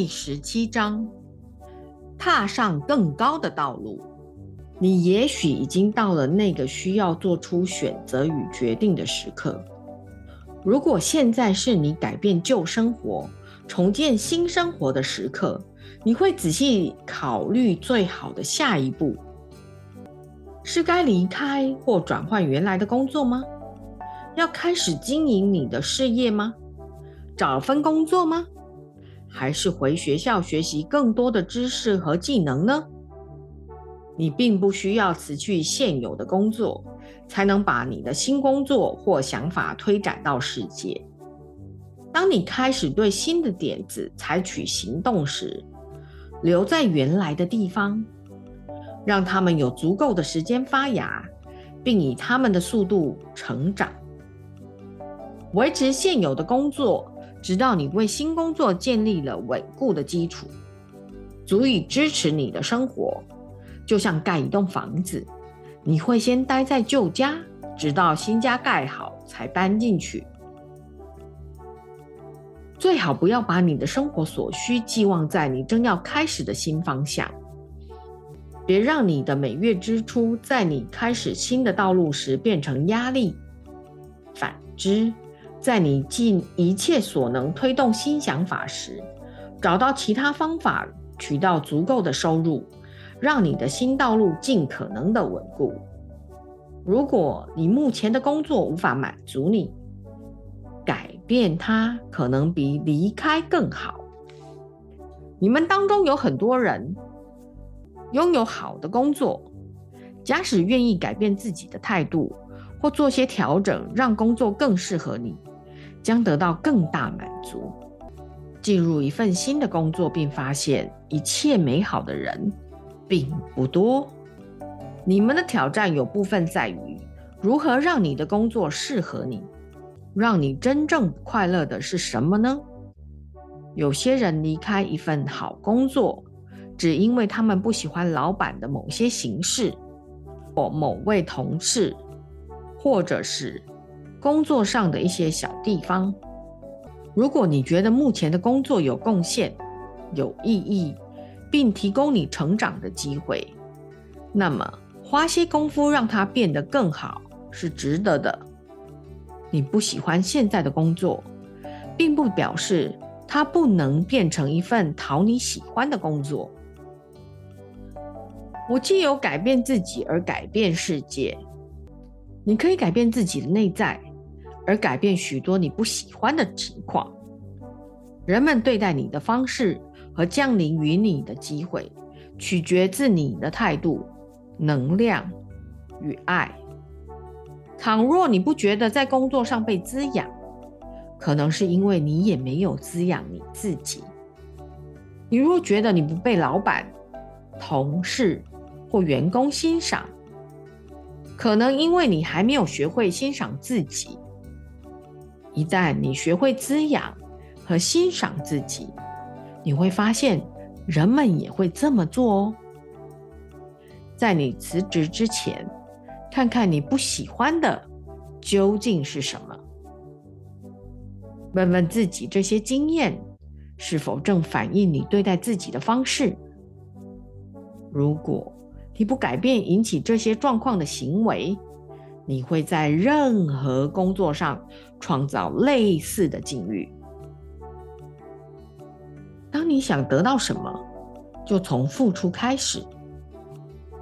第十七章：踏上更高的道路。你也许已经到了那个需要做出选择与决定的时刻。如果现在是你改变旧生活、重建新生活的时刻，你会仔细考虑最好的下一步：是该离开或转换原来的工作吗？要开始经营你的事业吗？找份工作吗？还是回学校学习更多的知识和技能呢？你并不需要辞去现有的工作，才能把你的新工作或想法推展到世界。当你开始对新的点子采取行动时，留在原来的地方，让他们有足够的时间发芽，并以他们的速度成长。维持现有的工作，直到你为新工作建立了稳固的基础，足以支持你的生活。就像盖一栋房子，你会先待在旧家，直到新家盖好才搬进去。最好不要把你的生活所需寄望在你正要开始的新方向，别让你的每月支出在你开始新的道路时变成压力。反之，在你尽一切所能推动新想法时，找到其他方法取到足够的收入。让你的新道路尽可能的稳固。如果你目前的工作无法满足你，改变它可能比离开更好。你们当中有很多人拥有好的工作，假使愿意改变自己的态度或做些调整，让工作更适合你，将得到更大满足。进入一份新的工作，并发现一切美好的人。并不多。你们的挑战有部分在于如何让你的工作适合你，让你真正快乐的是什么呢？有些人离开一份好工作，只因为他们不喜欢老板的某些形式，或某位同事，或者是工作上的一些小地方。如果你觉得目前的工作有贡献、有意义，并提供你成长的机会，那么花些功夫让它变得更好是值得的。你不喜欢现在的工作，并不表示它不能变成一份讨你喜欢的工作。我既有改变自己而改变世界，你可以改变自己的内在，而改变许多你不喜欢的情况。人们对待你的方式。和降临于你的机会，取决自你的态度、能量与爱。倘若你不觉得在工作上被滋养，可能是因为你也没有滋养你自己。你若觉得你不被老板、同事或员工欣赏，可能因为你还没有学会欣赏自己。一旦你学会滋养和欣赏自己，你会发现，人们也会这么做哦。在你辞职之前，看看你不喜欢的究竟是什么。问问自己，这些经验是否正反映你对待自己的方式？如果你不改变引起这些状况的行为，你会在任何工作上创造类似的境遇。当你想得到什么，就从付出开始。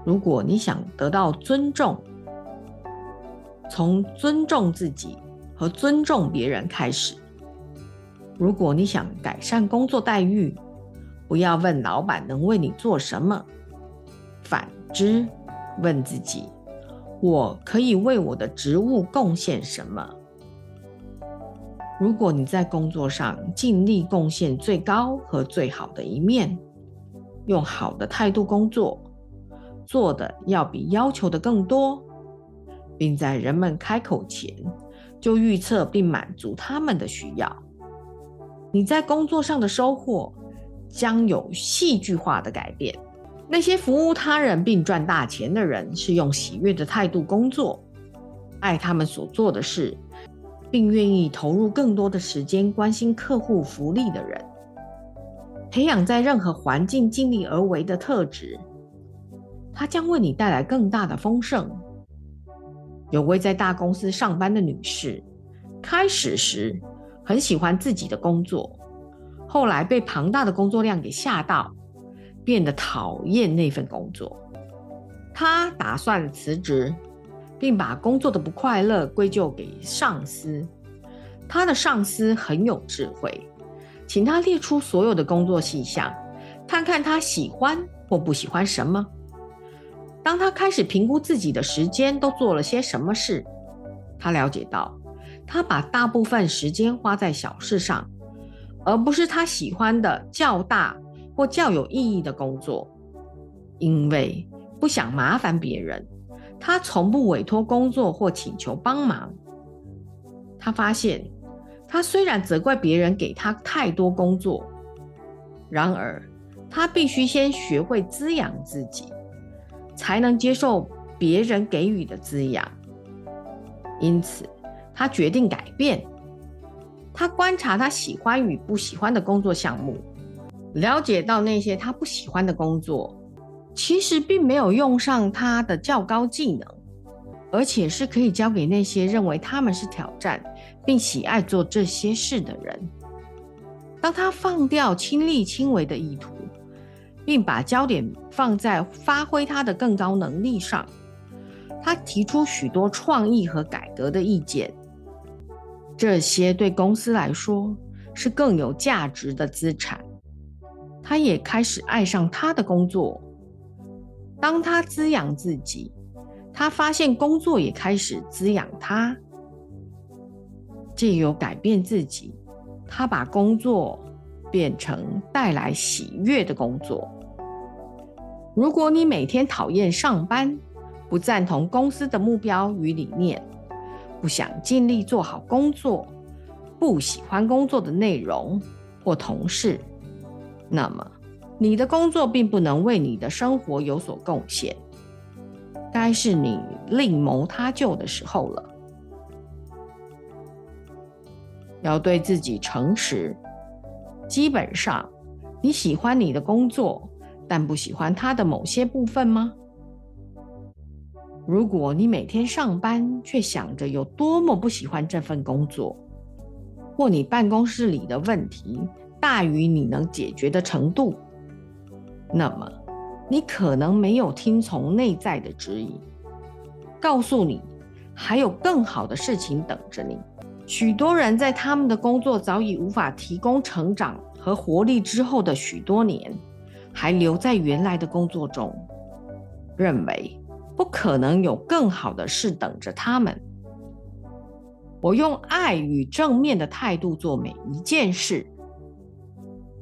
如果你想得到尊重，从尊重自己和尊重别人开始。如果你想改善工作待遇，不要问老板能为你做什么，反之，问自己：我可以为我的职务贡献什么？如果你在工作上尽力贡献最高和最好的一面，用好的态度工作，做的要比要求的更多，并在人们开口前就预测并满足他们的需要，你在工作上的收获将有戏剧化的改变。那些服务他人并赚大钱的人，是用喜悦的态度工作，爱他们所做的事。并愿意投入更多的时间关心客户福利的人，培养在任何环境尽力而为的特质，它将为你带来更大的丰盛。有位在大公司上班的女士，开始时很喜欢自己的工作，后来被庞大的工作量给吓到，变得讨厌那份工作。他打算辞职，并把工作的不快乐归咎给上司。他的上司很有智慧。请他列出所有的工作细项，看看他喜欢或不喜欢什么。当他开始评估自己的时间都做了些什么事，他了解到，他把大部分时间花在小事上，而不是他喜欢的较大或较有意义的工作。因为不想麻烦别人，他从不委托工作或请求帮忙。他发现。他虽然责怪别人给他太多工作，然而他必须先学会滋养自己，才能接受别人给予的滋养。因此，他决定改变。他观察他喜欢与不喜欢的工作项目，了解到那些他不喜欢的工作，其实并没有用上他的较高技能，而且是可以交给那些认为他们是挑战。并喜爱做这些事的人，当他放掉亲力亲为的意图，并把焦点放在发挥他的更高能力上，他提出许多创意和改革的意见。这些对公司来说是更有价值的资产。他也开始爱上他的工作。当他滋养自己，他发现工作也开始滋养他。借由改变自己，他把工作变成带来喜悦的工作。如果你每天讨厌上班，不赞同公司的目标与理念，不想尽力做好工作，不喜欢工作的内容或同事，那么你的工作并不能为你的生活有所贡献。该是你另谋他救的时候了。要对自己诚实。基本上，你喜欢你的工作，但不喜欢它的某些部分吗？如果你每天上班却想着有多么不喜欢这份工作，或你办公室里的问题大于你能解决的程度，那么你可能没有听从内在的指引，告诉你还有更好的事情等着你。许多人在他们的工作早已无法提供成长和活力之后的许多年，还留在原来的工作中，认为不可能有更好的事等着他们。我用爱与正面的态度做每一件事，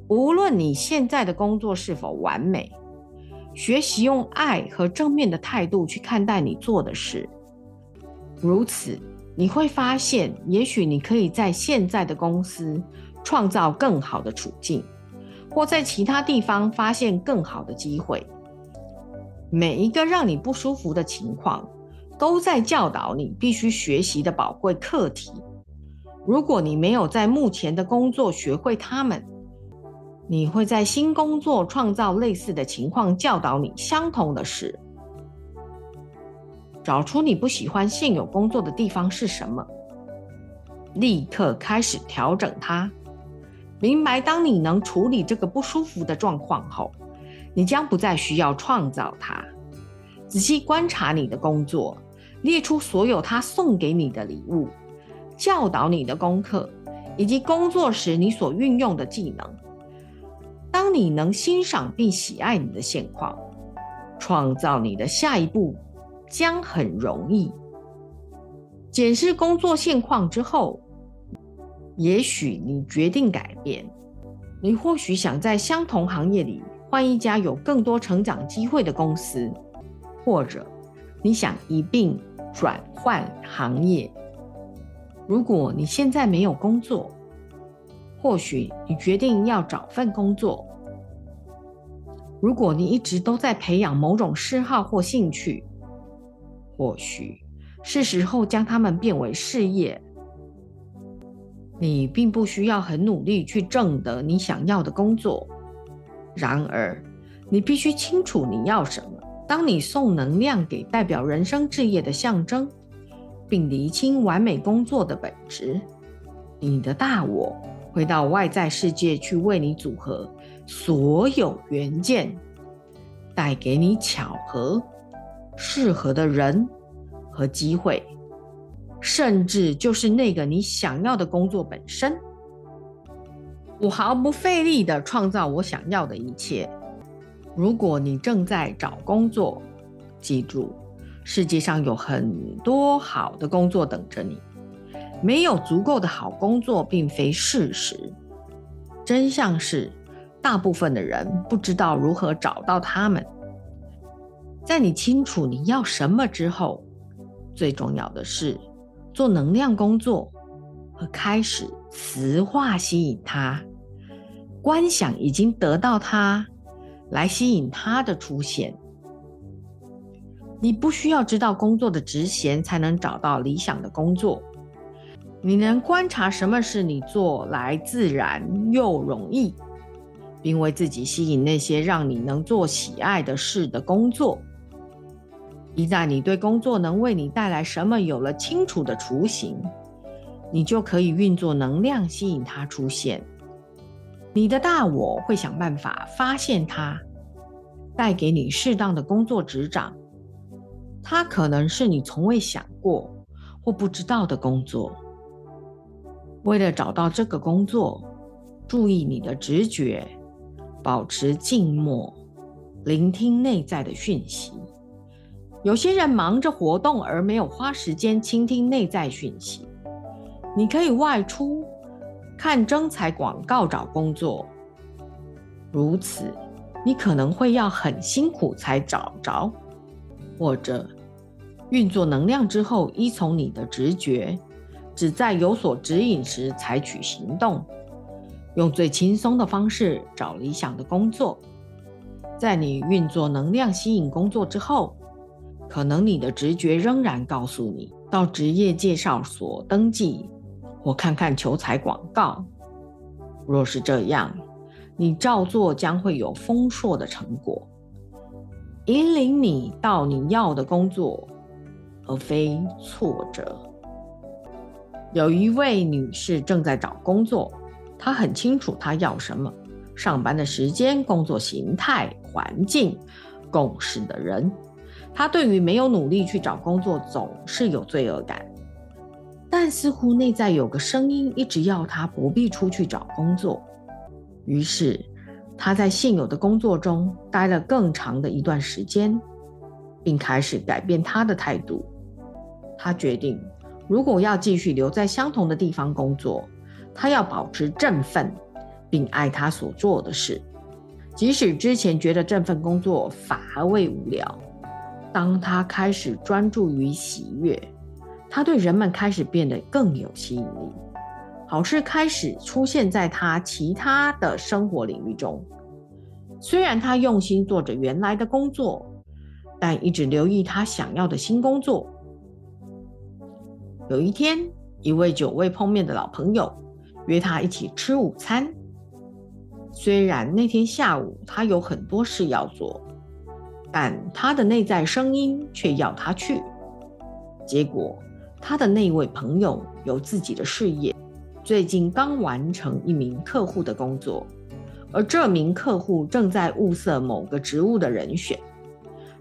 无论你现在的工作是否完美，学习用爱和正面的态度去看待你做的事，如此。你会发现，也许你可以在现在的公司创造更好的处境，或在其他地方发现更好的机会。每一个让你不舒服的情况，都在教导你必须学习的宝贵课题。如果你没有在目前的工作学会它们，你会在新工作创造类似的情况，教导你相同的事。找出你不喜欢现有工作的地方是什么，立刻开始调整它。明白，当你能处理这个不舒服的状况后，你将不再需要创造它。仔细观察你的工作，列出所有他送给你的礼物、教导你的功课，以及工作时你所运用的技能。当你能欣赏并喜爱你的现况，创造你的下一步。将很容易。检视工作现况之后，也许你决定改变。你或许想在相同行业里换一家有更多成长机会的公司，或者你想一并转换行业。如果你现在没有工作，或许你决定要找份工作。如果你一直都在培养某种嗜好或兴趣，或许是时候将它们变为事业。你并不需要很努力去挣得你想要的工作，然而，你必须清楚你要什么。当你送能量给代表人生置业的象征，并厘清完美工作的本质，你的大我会到外在世界去为你组合所有元件，带给你巧合、适合的人和机会，甚至就是那个你想要的工作本身。我毫不费力地创造我想要的一切。如果你正在找工作，记住，世界上有很多好的工作等着你。没有足够的好工作并非事实，真相是，大部分的人不知道如何找到他们。在你清楚你要什么之后，最重要的是做能量工作和开始磁化吸引它，观想已经得到它。来吸引他的出现。你不需要知道工作的职衔才能找到理想的工作。你能观察什么是你做来自然又容易，并为自己吸引那些让你能做喜爱的事的工作。一旦你对工作能为你带来什么有了清楚的雏形，你就可以运作能量吸引它出现。你的大我会想办法发现它，带给你适当的工作执掌。它可能是你从未想过或不知道的工作。为了找到这个工作，注意你的直觉，保持静默，聆听内在的讯息。有些人忙着活动而没有花时间倾听内在讯息。你可以外出。看征才广告找工作，如此，你可能会要很辛苦才找着，或者运作能量之后依从你的直觉，只在有所指引时采取行动，用最轻松的方式找理想的工作。在你运作能量吸引工作之后，可能你的直觉仍然告诉你到职业介绍所登记。或看看求财广告。若是这样，你照做将会有丰硕的成果，引领你到你要的工作，而非挫折。有一位女士正在找工作，他很清楚他要什么：上班的时间、工作形态、环境、共事的人。他对于没有努力去找工作，总是有罪恶感。但似乎内在有个声音一直要他不必出去找工作，于是他在现有的工作中待了更长的一段时间，并开始改变他的态度。他决定，如果要继续留在相同的地方工作，他要保持振奋，并爱他所做的事，即使之前觉得这份工作乏味无聊。当他开始专注于喜悦。他对人们开始变得更有吸引力，好事开始出现在他其他的生活领域中。虽然他用心做着原来的工作，但一直留意他想要的新工作。有一天，一位久未碰面的老朋友约他一起吃午餐。虽然那天下午他有很多事要做，但他的内在声音却要他去。结果。他的那位朋友有自己的事业，最近刚完成一名客户的工作，而这名客户正在物色某个职务的人选，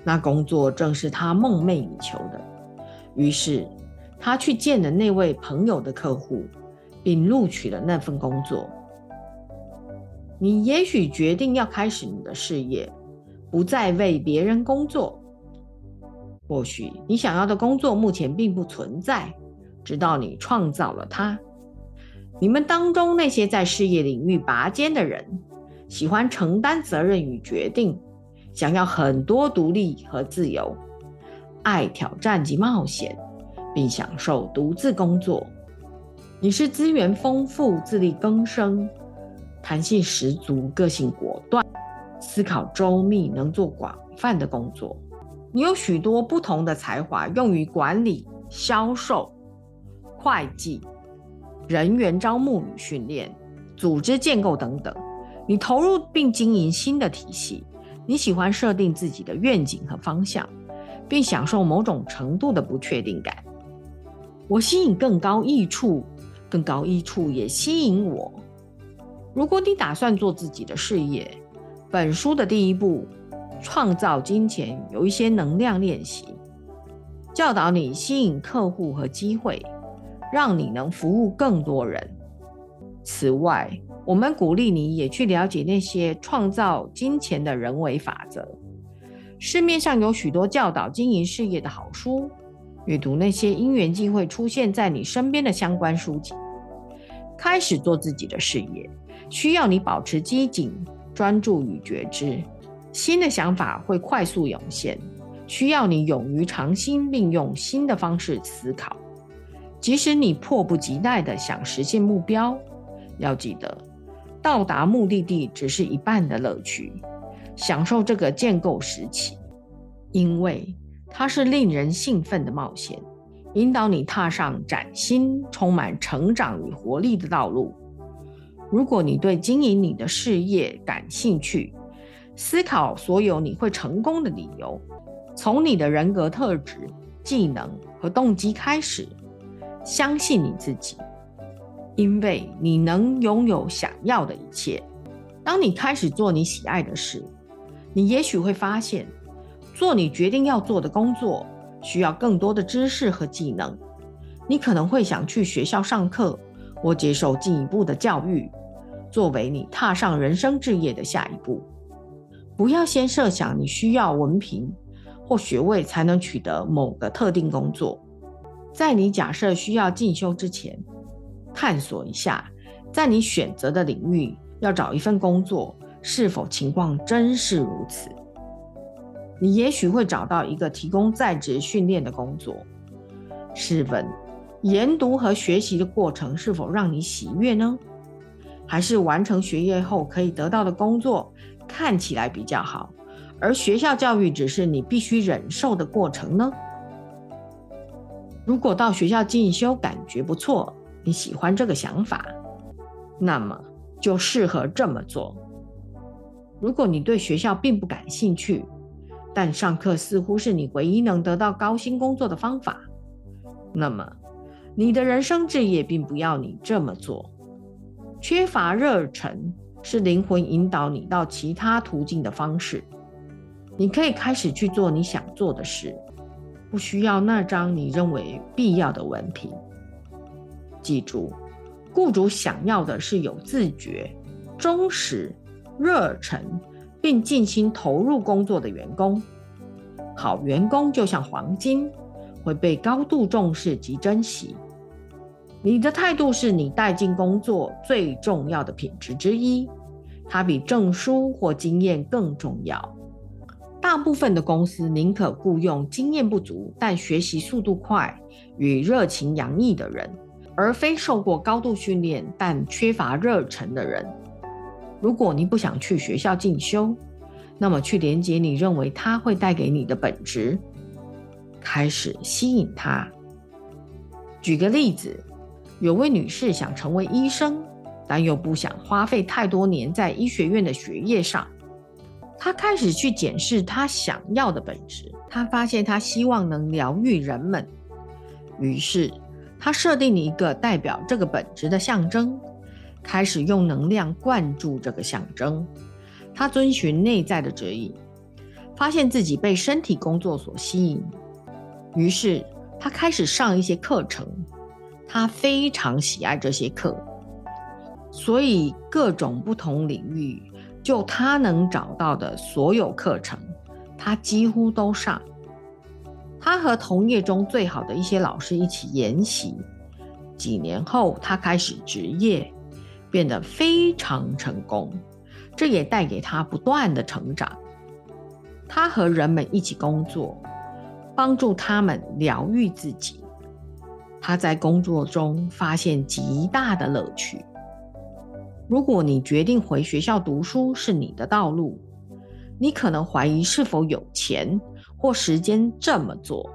那工作正是他梦寐以求的。于是，他去见了那位朋友的客户，并录取了那份工作。你也许决定要开始你的事业，不再为别人工作。或许你想要的工作目前并不存在，直到你创造了它。你们当中那些在事业领域拔尖的人，喜欢承担责任与决定，想要很多独立和自由，爱挑战及冒险，并享受独自工作。你是资源丰富、自力更生、弹性十足、个性果断、思考周密、能做广泛的工作。你有许多不同的才华，用于管理、销售、会计、人员招募与训练、组织建构等等。你投入并经营新的体系，你喜欢设定自己的愿景和方向，并享受某种程度的不确定感。我吸引更高益处，更高益处也吸引我。如果你打算做自己的事业，本书的第一步——创造金钱，有一些能量练习，教导你吸引客户和机会，让你能服务更多人。此外，我们鼓励你也去了解那些创造金钱的人为法则。市面上有许多教导经营事业的好书，阅读那些因缘际会出现在你身边的相关书籍。开始做自己的事业，需要你保持机警。专注与觉知，新的想法会快速涌现，需要你勇于尝新，并用新的方式思考。即使你迫不及待地想实现目标，要记得，到达目的地只是一半的乐趣。享受这个建构时期，因为它是令人兴奋的冒险，引导你踏上崭新、充满成长与活力的道路。如果你对经营你的事业感兴趣，思考所有你会成功的理由，从你的人格特质、技能和动机开始，相信你自己，因为你能拥有想要的一切。当你开始做你喜爱的事，你也许会发现，做你决定要做的工作需要更多的知识和技能。你可能会想去学校上课。或接受进一步的教育，作为你踏上人生置业的下一步。不要先设想你需要文凭或学位才能取得某个特定工作。在你假设需要进修之前，探索一下，在你选择的领域要找一份工作，是否情况真是如此？你也许会找到一个提供在职训练的工作。试问？研读和学习的过程是否让你喜悦呢？还是完成学业后可以得到的工作看起来比较好，而学校教育只是你必须忍受的过程呢？如果到学校进修感觉不错，你喜欢这个想法，那么就适合这么做。如果你对学校并不感兴趣，但上课似乎是你唯一能得到高薪工作的方法，那么。你的人生置业并不要你这么做，缺乏热忱是灵魂引导你到其他途径的方式。你可以开始去做你想做的事，不需要那张你认为必要的文凭。记住，雇主想要的是有自觉、忠实、热忱，并尽心投入工作的员工。好员工就像黄金，会被高度重视及珍惜。你的态度是你带进工作最重要的品质之一，它比证书或经验更重要。大部分的公司宁可雇佣经验不足但学习速度快与热情洋溢的人，而非受过高度训练但缺乏热忱的人。如果你不想去学校进修，那么去连接你认为它会带给你的本质，开始吸引它。举个例子。有位女士想成为医生，但又不想花费太多年在医学院的学业上。她开始去检视她想要的本质。她发现她希望能疗愈人们，于是她设定了一个代表这个本质的象征，开始用能量灌注这个象征。他遵循内在的指引，发现自己被身体工作所吸引，于是他开始上一些课程。他非常喜爱这些课，所以各种不同领域，就他能找到的所有课程，他几乎都上。他和同业中最好的一些老师一起研习。几年后，他开始职业，变得非常成功，这也带给他不断的成长。他和人们一起工作，帮助他们疗愈自己。他在工作中发现极大的乐趣。如果你决定回学校读书是你的道路，你可能怀疑是否有钱或时间这么做。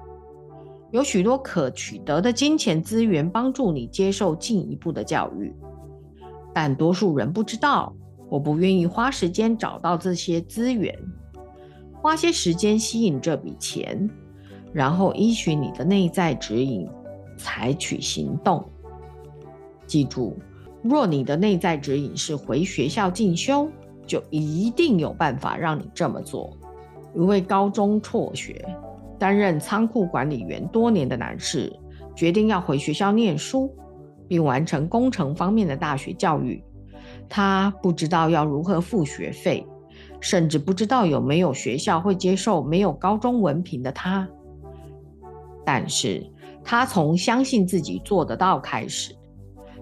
有许多可取得的金钱资源帮助你接受进一步的教育，但多数人不知道我不愿意花时间找到这些资源，花些时间吸引这笔钱，然后依循你的内在指引采取行动。记住，若你的内在指引是回学校进修，就一定有办法让你这么做。一位高中辍学、担任仓库管理员多年的男士，决定要回学校念书，并完成工程方面的大学教育。他不知道要如何付学费，甚至不知道有没有学校会接受没有高中文凭的他。但是他从相信自己做得到开始。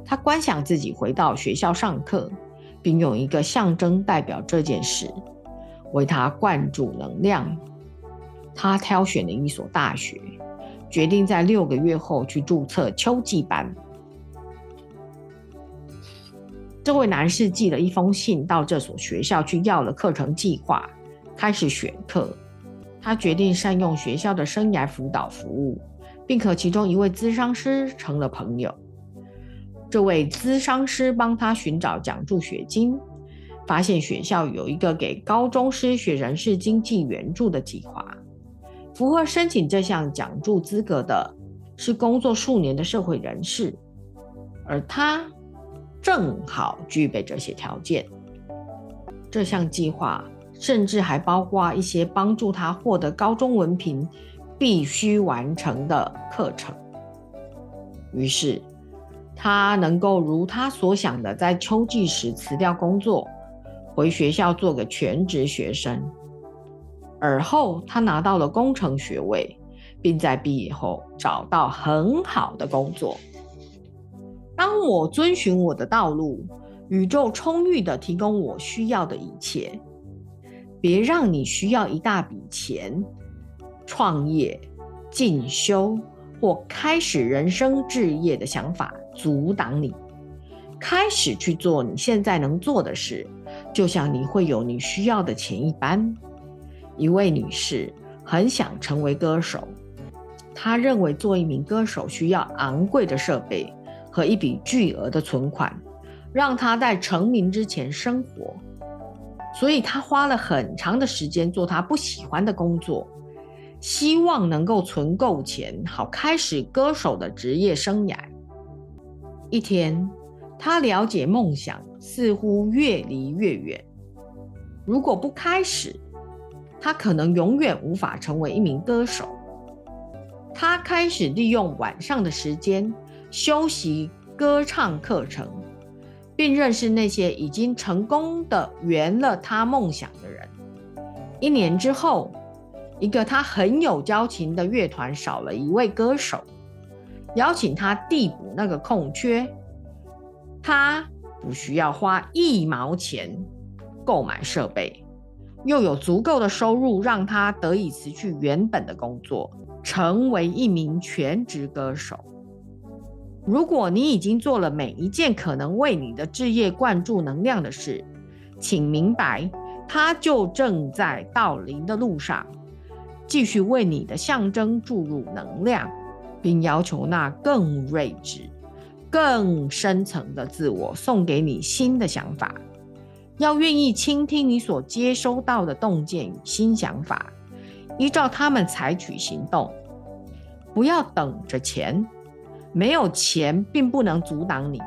他观想自己回到学校上课，并用一个象征代表这件事，为他灌注能量。他挑选了一所大学，决定在六个月后去注册秋季班。这位男士寄了一封信到这所学校去要了课程计划，开始选课。他决定善用学校的生涯辅导服务，并和其中一位咨商师成了朋友。这位咨商师帮他寻找奖助学金，发现学校有一个给高中失学人士经济援助的计划。符合申请这项奖助资格的是工作数年的社会人士，而他正好具备这些条件。这项计划甚至还包括一些帮助他获得高中文凭必须完成的课程。于是。他能够如他所想的，在秋季时辞掉工作，回学校做个全职学生。而后，他拿到了工程学位，并在毕业后找到很好的工作。当我遵循我的道路，宇宙充裕的提供我需要的一切。别让你需要一大笔钱、创业、进修或开始人生置业的想法。阻挡你开始去做你现在能做的事，就像你会有你需要的钱一般。一位女士很想成为歌手，她认为做一名歌手需要昂贵的设备和一笔巨额的存款，让他在成名之前生活。所以他花了很长的时间做他不喜欢的工作，希望能够存够钱，好开始歌手的职业生涯。一天，他了解梦想似乎越离越远。如果不开始，他可能永远无法成为一名歌手。他开始利用晚上的时间修习歌唱课程，并认识那些已经成功的圆了他梦想的人。一年之后，一个他很有交情的乐团少了一位歌手。邀请他递补那个空缺，他不需要花一毛钱购买设备，又有足够的收入，让他得以辞去原本的工作，成为一名全职歌手。如果你已经做了每一件可能为你的置业灌注能量的事，请明白，它就正在到临的路上，继续为你的象征注入能量。并要求那更睿智、更深层的自我送给你新的想法，要愿意倾听你所接收到的洞见与新想法，依照他们采取行动。不要等着钱，没有钱并不能阻挡你。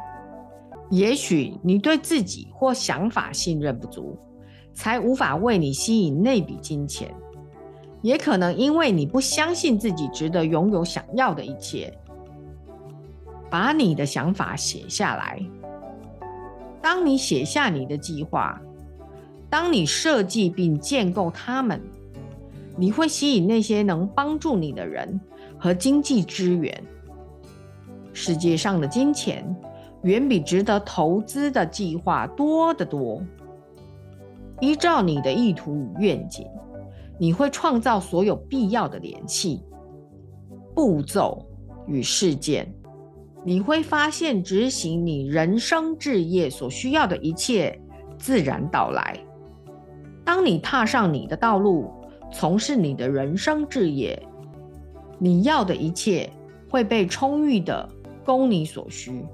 也许你对自己或想法信任不足，才无法为你吸引那笔金钱。也可能因为你不相信自己值得拥有想要的一切，把你的想法写下来。当你写下你的计划，当你设计并建构它们，你会吸引那些能帮助你的人和经济资源。世界上的金钱远比值得投资的计划多得多。依照你的意图与愿景。你会创造所有必要的联系、步骤与事件。你会发现，执行你人生置业所需要的一切自然到来。当你踏上你的道路，从事你的人生置业，你要的一切会被充裕的供你所需。